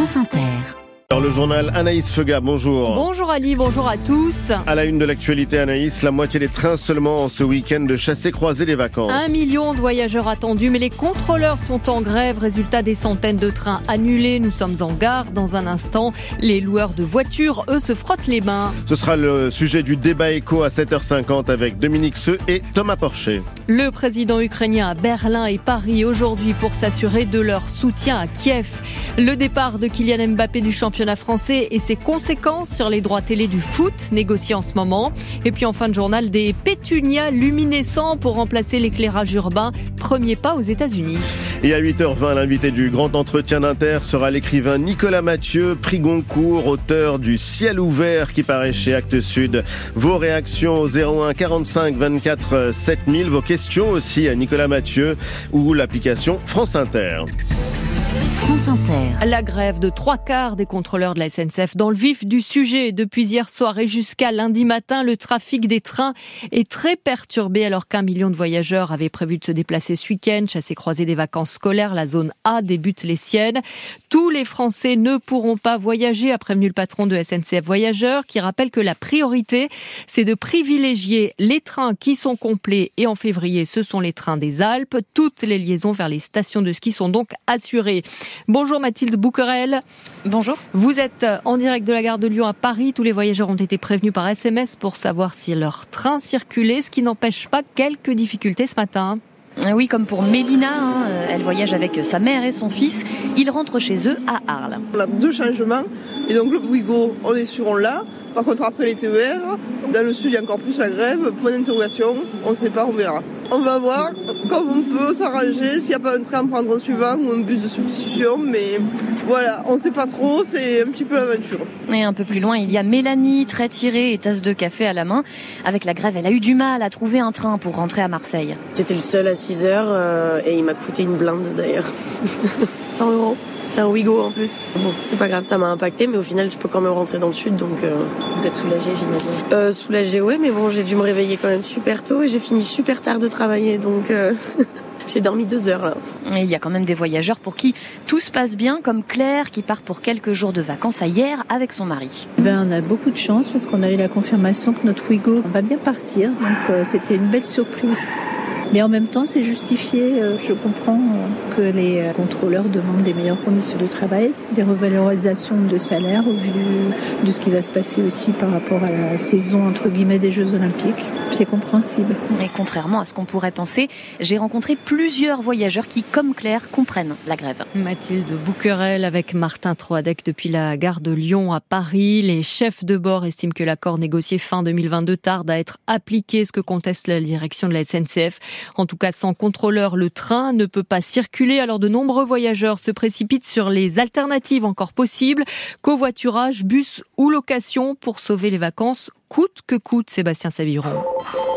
France Inter. Alors le journal Anaïs Fega, bonjour. Bonjour Ali, bonjour à tous. À la une de l'actualité Anaïs, la moitié des trains seulement en ce week-end de chasser croiser les vacances. Un million de voyageurs attendus, mais les contrôleurs sont en grève. Résultat des centaines de trains annulés. Nous sommes en gare dans un instant. Les loueurs de voitures, eux, se frottent les mains. Ce sera le sujet du débat éco à 7h50 avec Dominique Seux et Thomas Porcher. Le président ukrainien à Berlin et Paris aujourd'hui pour s'assurer de leur soutien à Kiev. Le départ de Kylian Mbappé du championnat français et ses conséquences sur les droits télé du foot négociés en ce moment. Et puis en fin de journal, des pétunias luminescents pour remplacer l'éclairage urbain. Premier pas aux États-Unis. Et à 8h20, l'invité du grand entretien d'Inter sera l'écrivain Nicolas Mathieu, prix Goncourt, auteur du Ciel ouvert qui paraît chez Actes Sud. Vos réactions au 01 45 24 7000, vos questions aussi à Nicolas Mathieu ou l'application France Inter. La grève de trois quarts des contrôleurs de la SNCF dans le vif du sujet. Depuis hier soir et jusqu'à lundi matin, le trafic des trains est très perturbé alors qu'un million de voyageurs avaient prévu de se déplacer ce week-end, chasser croiser des vacances scolaires. La zone A débute les siennes. Tous les Français ne pourront pas voyager, a prévenu le patron de SNCF Voyageurs qui rappelle que la priorité, c'est de privilégier les trains qui sont complets et en février, ce sont les trains des Alpes. Toutes les liaisons vers les stations de ski sont donc assurées. Bonjour Mathilde Bouquerel. Bonjour. Vous êtes en direct de la gare de Lyon à Paris. Tous les voyageurs ont été prévenus par SMS pour savoir si leur train circulait, ce qui n'empêche pas quelques difficultés ce matin. Oui, comme pour Mélina, hein, elle voyage avec sa mère et son fils. Ils rentrent chez eux à Arles. On a deux changements. Et donc le Bouygo, on est sur on l'a. Par contre, après les TER, dans le sud, il y a encore plus la grève. Point d'interrogation, on ne sait pas, on verra. On va voir comme on peut s'arranger, s'il n'y a pas un train à prendre en suivant ou un bus de substitution. Mais voilà, on ne sait pas trop, c'est un petit peu l'aventure. Et un peu plus loin, il y a Mélanie, très tirée et tasse de café à la main. Avec la grève, elle a eu du mal à trouver un train pour rentrer à Marseille. C'était le seul à 6 heures euh, et il m'a coûté une blinde d'ailleurs. 100 euros. C'est un Wigo en plus. Bon, c'est pas grave, ça m'a impacté, mais au final, je peux quand même rentrer dans le sud, donc euh, Vous êtes soulagée, j'imagine. euh, soulagé, ouais, mais bon, j'ai dû me réveiller quand même super tôt et j'ai fini super tard de travailler, donc euh, j'ai dormi deux heures là. Et il y a quand même des voyageurs pour qui tout se passe bien, comme Claire qui part pour quelques jours de vacances à hier avec son mari. Ben, on a beaucoup de chance parce qu'on a eu la confirmation que notre Wigo va bien partir. Donc euh, c'était une belle surprise. Mais en même temps, c'est justifié. euh, je comprends euh, que les euh, contrôleurs demandent des meilleures conditions de travail, des revalorisations de salaire au vu de ce qui va se passer aussi par rapport à la saison entre guillemets des Jeux Olympiques. C'est compréhensible. Et contrairement à ce qu'on pourrait penser, j'ai rencontré plusieurs voyageurs qui, comme Claire, comprennent la grève. Mathilde Bouquerel avec Martin Troadec depuis la gare de Lyon à Paris. Les chefs de bord estiment que l'accord négocié fin 2022 tarde à être appliqué, ce que conteste la direction de la SNCF. En tout cas, sans contrôleur, le train ne peut pas circuler. Alors de nombreux voyageurs se précipitent sur les alternatives encore possibles, covoiturage, bus ou location pour sauver les vacances, coûte que coûte, Sébastien Saviron.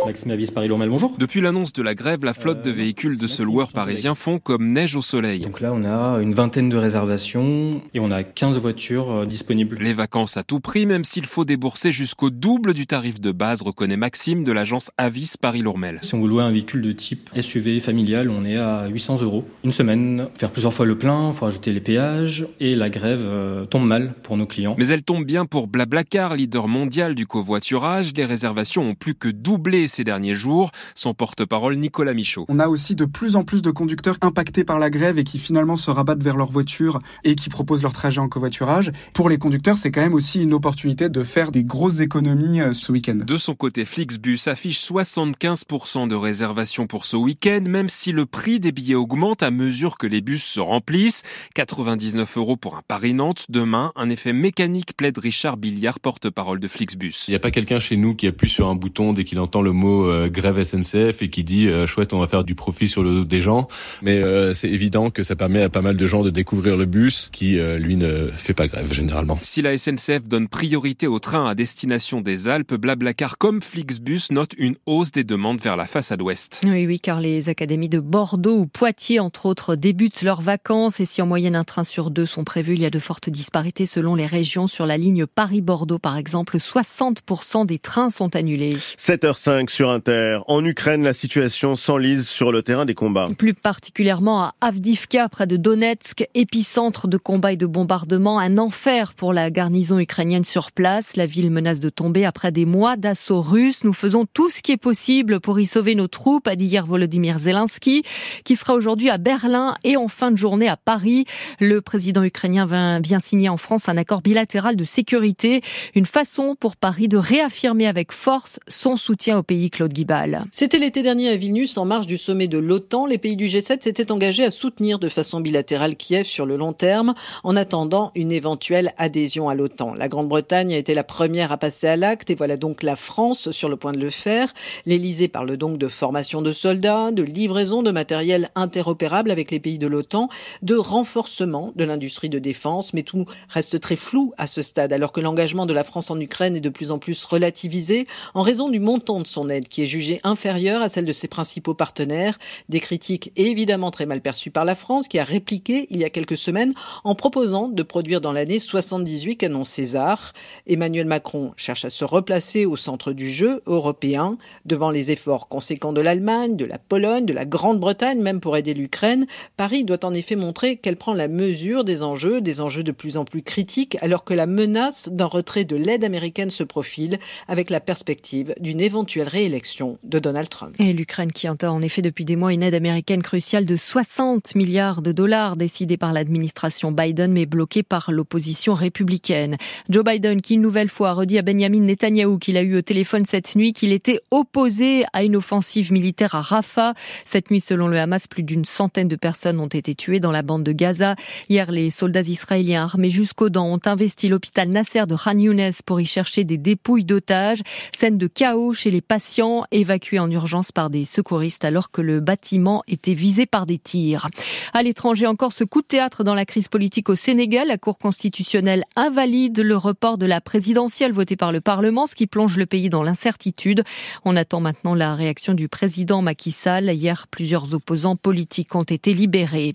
Maxime Avis Paris Lourmel, bonjour. Depuis l'annonce de la grève, la flotte de véhicules de ce loueur parisien fond comme neige au soleil. Donc là, on a une vingtaine de réservations et on a 15 voitures euh, disponibles. Les vacances à tout prix, même s'il faut débourser jusqu'au double du tarif de base, reconnaît Maxime de l'agence Avis Paris-Lourmel. Si on veut louer un véhicule de type SUV familial, on est à 800 euros. Une semaine, faire plusieurs fois le plein, faut ajouter les péages et la grève euh, tombe mal pour nos clients. Mais elle tombe bien pour Blablacar, leader mondial du covoiturage. Les réservations ont plus que doublé ces derniers jours. Son porte-parole Nicolas Michaud. On a aussi de plus en plus de conducteurs impactés par la grève et qui finalement se rabattent vers leur voiture et qui proposent leur trajet en covoiturage. Pour les conducteurs, c'est quand même aussi une opportunité de faire des grosses économies euh, ce week-end. De son côté, Flixbus affiche 75% de réservations pour ce week-end, même si le prix des billets augmente à mesure que les bus se remplissent. 99 euros pour un Paris-Nantes. Demain, un effet mécanique plaide Richard Billiard, porte-parole de Flixbus. Il n'y a pas quelqu'un chez nous qui appuie sur un bouton dès qu'il entend le mot euh, grève SNCF et qui dit euh, chouette on va faire du profit sur le dos des gens. Mais euh, c'est évident que ça permet à pas mal de gens de découvrir le bus qui euh, lui ne fait pas grève généralement. Si la SNCF donne priorité aux trains à destination des Alpes, Blablacar comme Flixbus note une hausse des demandes vers la façade ouest. Oui, oui, car les académies de Bordeaux ou Poitiers, entre autres, débutent leurs vacances et si en moyenne un train sur deux sont prévus, il y a de fortes disparités selon les régions. Sur la ligne Paris-Bordeaux, par exemple, 60% des trains sont annulés. 7h05 sur Inter. En Ukraine, la situation s'enlise sur le terrain des combats. Plus particulièrement à Avdivka, près de Donetsk, épicentre de combats et de bombardements, un enfer pour la garnison ukrainienne sur place. La ville menace de tomber après des mois d'assaut russe. Nous faisons tout ce qui est possible pour y sauver nos troupes, a dit hier Volodymyr Zelensky, qui sera aujourd'hui à Berlin et en fin de journée à Paris. Le président ukrainien vient signer en France un accord bilatéral de sécurité, une façon pour Paris de réaffirmer avec force son soutien au pays, Claude Guibal. C'était l'été dernier à Vilnius, en marge du sommet de l'OTAN. Les pays du G7 s'étaient engagés à soutenir de façon bilatérale Kiev sur le long terme, en attendant une éventuelle adhésion à l'OTAN. La Grande-Bretagne a été la première à passer à l'acte, et voilà donc la France sur le point de le faire. L'Élysée parle donc de formation de soldats, de livraison de matériel interopérable avec les pays de l'OTAN, de renforcement de l'industrie de défense, mais tout reste très flou à ce stade, alors que l'engagement de la France en Ukraine est de plus en plus relativisé en raison du montant de son qui est jugé inférieur à celle de ses principaux partenaires. Des critiques évidemment très mal perçues par la France qui a répliqué il y a quelques semaines en proposant de produire dans l'année 78 canons César. Emmanuel Macron cherche à se replacer au centre du jeu européen devant les efforts conséquents de l'Allemagne, de la Pologne, de la Grande-Bretagne même pour aider l'Ukraine. Paris doit en effet montrer qu'elle prend la mesure des enjeux, des enjeux de plus en plus critiques alors que la menace d'un retrait de l'aide américaine se profile avec la perspective d'une éventuelle réélection de Donald Trump. Et l'Ukraine qui entend en effet depuis des mois une aide américaine cruciale de 60 milliards de dollars décidée par l'administration Biden mais bloquée par l'opposition républicaine. Joe Biden qui une nouvelle fois a redit à Benjamin Netanyahou qu'il a eu au téléphone cette nuit qu'il était opposé à une offensive militaire à Rafah. Cette nuit, selon le Hamas, plus d'une centaine de personnes ont été tuées dans la bande de Gaza. Hier, les soldats israéliens armés jusqu'aux dents ont investi l'hôpital Nasser de Khan Younes pour y chercher des dépouilles d'otages. Scène de chaos chez les patients évacués en urgence par des secouristes alors que le bâtiment était visé par des tirs. À l'étranger, encore ce coup de théâtre dans la crise politique au Sénégal. La Cour constitutionnelle invalide le report de la présidentielle votée par le Parlement, ce qui plonge le pays dans l'incertitude. On attend maintenant la réaction du président Macky Sall. Hier, plusieurs opposants politiques ont été libérés.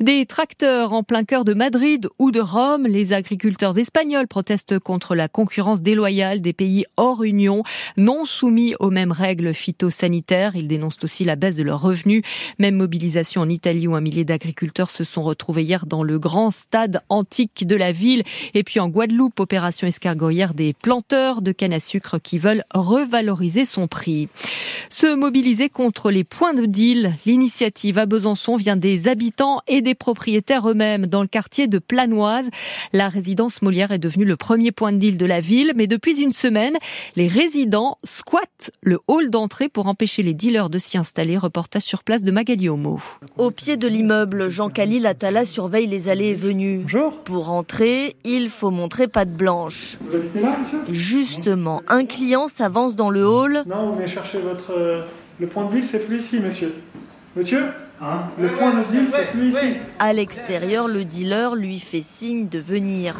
Des tracteurs en plein cœur de Madrid ou de Rome. Les agriculteurs espagnols protestent contre la concurrence déloyale des pays hors Union, non soumis aux mêmes règles phytosanitaires. Ils dénoncent aussi la baisse de leurs revenus. Même mobilisation en Italie où un millier d'agriculteurs se sont retrouvés hier dans le grand stade antique de la ville. Et puis en Guadeloupe, opération escargotière des planteurs de canne à sucre qui veulent revaloriser son prix. Se mobiliser contre les points de deal. L'initiative à Besançon vient des habitants et des propriétaires eux-mêmes dans le quartier de Planoise. La résidence Molière est devenue le premier point de deal de la ville, mais depuis une semaine, les résidents squattent le hall d'entrée pour empêcher les dealers de s'y installer. Reportage sur place de Magali Homo. Au pied de l'immeuble, Jean-Khalil Attala surveille les allées et venues. Bonjour. Pour entrer, il faut montrer patte blanche. Vous habitez là, monsieur? Justement, un client s'avance dans le hall. Non, vous venez chercher votre... euh, le point de deal, c'est plus ici, monsieur. Monsieur? Hein Le point de deal, c'est plus ici. À l'extérieur, le dealer lui fait signe de venir.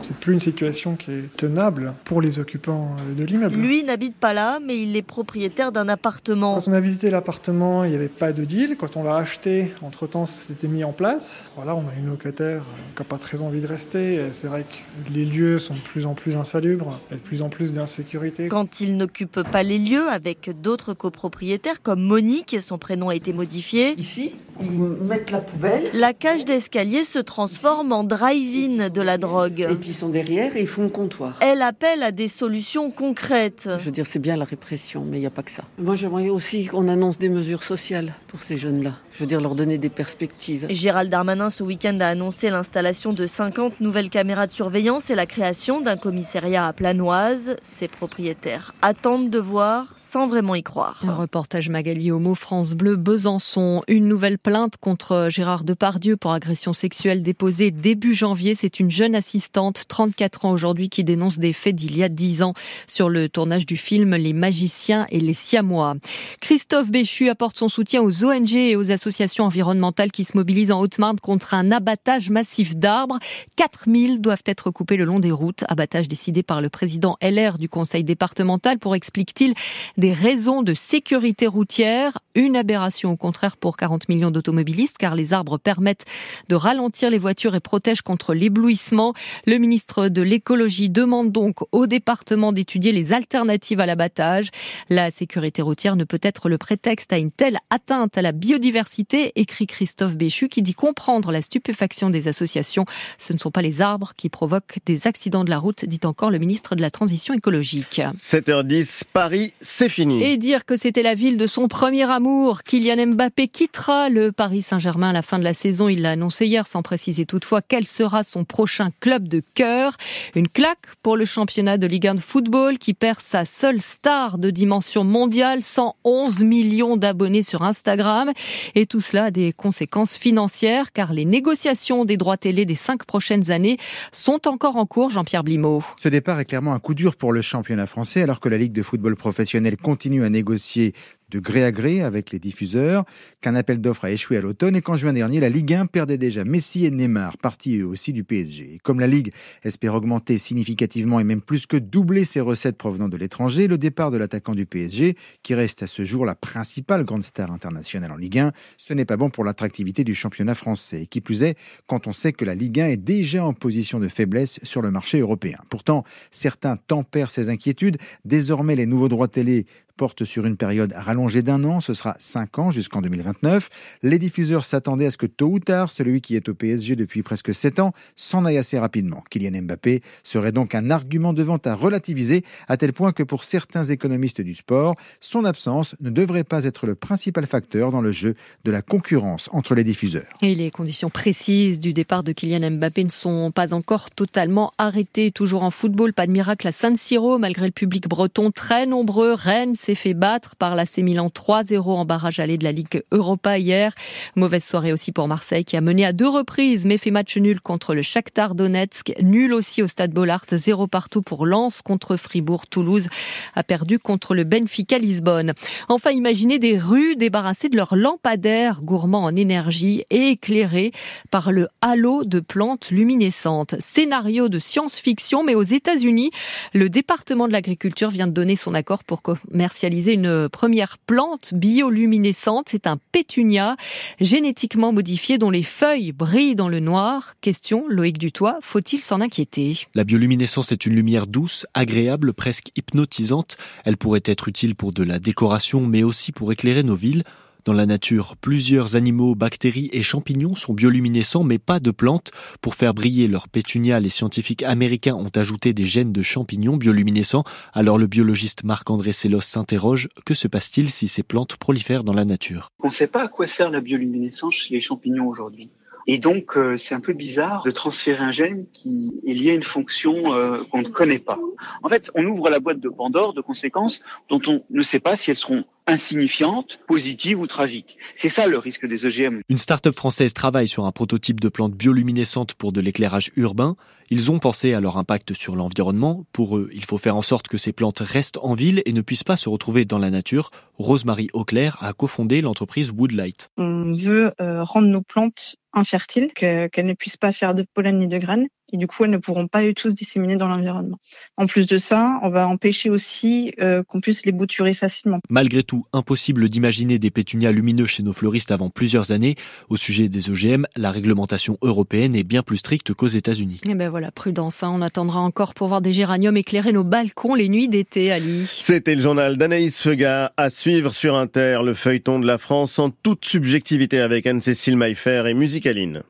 C'est plus une situation qui est tenable pour les occupants euh, de l'immeuble. Lui n'habite pas là, mais il est propriétaire d'un appartement. Quand on a visité l'appartement, il n'y avait pas de deal. Quand on l'a acheté, entre-temps, c'était mis en place. Voilà, on a une locataire euh, qui n'a pas très envie de rester. Et C'est vrai que les lieux sont de plus en plus insalubres, il y a de plus en plus d'insécurité. Quand il n'occupe pas les lieux avec d'autres copropriétaires comme Monique, son prénom a été modifié. Ici, ils mettent la poubelle. La cage d'escalier se transforme en drive-in de la drogue. Et puis ils sont derrière et ils font le comptoir. Elle appelle à des solutions concrètes. Je veux dire, c'est bien la répression, mais il n'y a pas que ça. Moi, j'aimerais aussi qu'on annonce des mesures sociales pour ces jeunes-là. Je veux dire, leur donner des perspectives. Gérald Darmanin, ce week-end, a annoncé l'installation de 50 nouvelles caméras de surveillance et la création d'un commissariat à Planoise. Ses propriétaires attendent de voir sans vraiment y croire. Un reportage Magali Homo, France Bleu, Besançon. Une nouvelle plainte contre Gérard Depardieu pour agression sexuelle déposée début janvier. C'est une jeune assistante, 34 ans aujourd'hui, qui dénonce des faits d'il y a 10 ans sur le tournage du film Les Magiciens et les Siamois. Christophe Béchu apporte son soutien aux ONG et aux associations environnementales qui se mobilisent en Haute-Marne contre un abattage massif d'arbres. 4000 doivent être coupés le long des routes. Abattage décidé par le président LR du conseil départemental pour, explique-t-il, des raisons de sécurité routière. Une aberration au contraire pour 40 millions d'automobilistes car les arbres permettent de ralentir les voitures et protègent contre l'éblouissement. Le ministre de l'écologie demande donc au département d'étudier les alternatives à l'abattage. La sécurité routière ne peut être le prétexte à une telle atteinte à la biodiversité, écrit Christophe Béchu, qui dit comprendre la stupéfaction des associations. Ce ne sont pas les arbres qui provoquent des accidents de la route, dit encore le ministre de la Transition écologique. 7h10, Paris, c'est fini. Et dire que c'était la ville de son premier amour. Kylian Mbappé quittera le Paris Saint-Germain à la fin de la saison. Il l'a annoncé hier sans préciser toutefois quel sera son prochain club de cœur. Une claque pour le championnat de Ligue 1 de football qui perd sa seule star de dimension mondiale, 111 millions d'abonnés sur Instagram. Et tout cela a des conséquences financières car les négociations des droits télé des cinq prochaines années sont encore en cours, Jean-Pierre Blimaud. Ce départ est clairement un coup dur pour le championnat français alors que la Ligue de football professionnel continue à négocier de gré à gré avec les diffuseurs, qu'un appel d'offres a échoué à l'automne et qu'en juin dernier, la Ligue 1 perdait déjà Messi et Neymar, partis eux aussi du PSG. comme la Ligue espère augmenter significativement et même plus que doubler ses recettes provenant de l'étranger, le départ de l'attaquant du PSG, qui reste à ce jour la principale grande star internationale en Ligue 1, ce n'est pas bon pour l'attractivité du championnat français. qui plus est, quand on sait que la Ligue 1 est déjà en position de faiblesse sur le marché européen. Pourtant, certains tempèrent ces inquiétudes. Désormais, les nouveaux droits télé porte sur une période rallongée d'un an, ce sera 5 ans jusqu'en 2029. Les diffuseurs s'attendaient à ce que tôt ou tard, celui qui est au PSG depuis presque 7 ans s'en aille assez rapidement. Kylian Mbappé serait donc un argument de vente à relativiser, à tel point que pour certains économistes du sport, son absence ne devrait pas être le principal facteur dans le jeu de la concurrence entre les diffuseurs. Et les conditions précises du départ de Kylian Mbappé ne sont pas encore totalement arrêtées. Toujours en football, pas de miracle à San Siro, malgré le public breton très nombreux. Rennes s'est fait battre par l'AC Milan 3-0 en barrage allé de la Ligue Europa hier. Mauvaise soirée aussi pour Marseille qui a mené à deux reprises mais fait match nul contre le Shakhtar Donetsk. Nul aussi au Stade Bollard, 0 partout pour Lens contre Fribourg. Toulouse a perdu contre le Benfica Lisbonne. Enfin, imaginez des rues débarrassées de leurs lampadaires gourmands en énergie et éclairées par le halo de plantes luminescentes. Scénario de science-fiction, mais aux États-Unis, le département de l'agriculture vient de donner son accord pour commercer une première plante bioluminescente. C'est un pétunia génétiquement modifié dont les feuilles brillent dans le noir. Question, Loïc Dutoit, faut-il s'en inquiéter? La bioluminescence est une lumière douce, agréable, presque hypnotisante. Elle pourrait être utile pour de la décoration, mais aussi pour éclairer nos villes. Dans la nature, plusieurs animaux, bactéries et champignons sont bioluminescents mais pas de plantes. Pour faire briller leur pétunia, les scientifiques américains ont ajouté des gènes de champignons bioluminescents. Alors le biologiste Marc-André Sellos s'interroge, que se passe-t-il si ces plantes prolifèrent dans la nature? On ne sait pas à quoi sert la bioluminescence chez les champignons aujourd'hui. Et donc, euh, c'est un peu bizarre de transférer un gène qui est lié à une fonction euh, qu'on ne connaît pas. En fait, on ouvre la boîte de Pandore de conséquences dont on ne sait pas si elles seront insignifiantes, positives ou tragiques. C'est ça le risque des OGM. Une start-up française travaille sur un prototype de plante bioluminescente pour de l'éclairage urbain. Ils ont pensé à leur impact sur l'environnement. Pour eux, il faut faire en sorte que ces plantes restent en ville et ne puissent pas se retrouver dans la nature. Rosemary Auclair a cofondé l'entreprise Woodlight. On veut euh, rendre nos plantes infertiles, qu'elles ne puissent pas faire de pollen ni de graines et du coup elles ne pourront pas du tout se disséminer dans l'environnement. En plus de ça, on va empêcher aussi euh, qu'on puisse les bouturer facilement. Malgré tout, impossible d'imaginer des pétunias lumineux chez nos fleuristes avant plusieurs années. Au sujet des OGM, la réglementation européenne est bien plus stricte qu'aux États-Unis. Eh ben voilà, prudence, hein. on attendra encore pour voir des géraniums éclairer nos balcons les nuits d'été, Ali. C'était le journal d'Anaïs Feuga à suivre sur Inter, le feuilleton de la France en toute subjectivité avec Anne-Cécile Maillefer et Musicaline.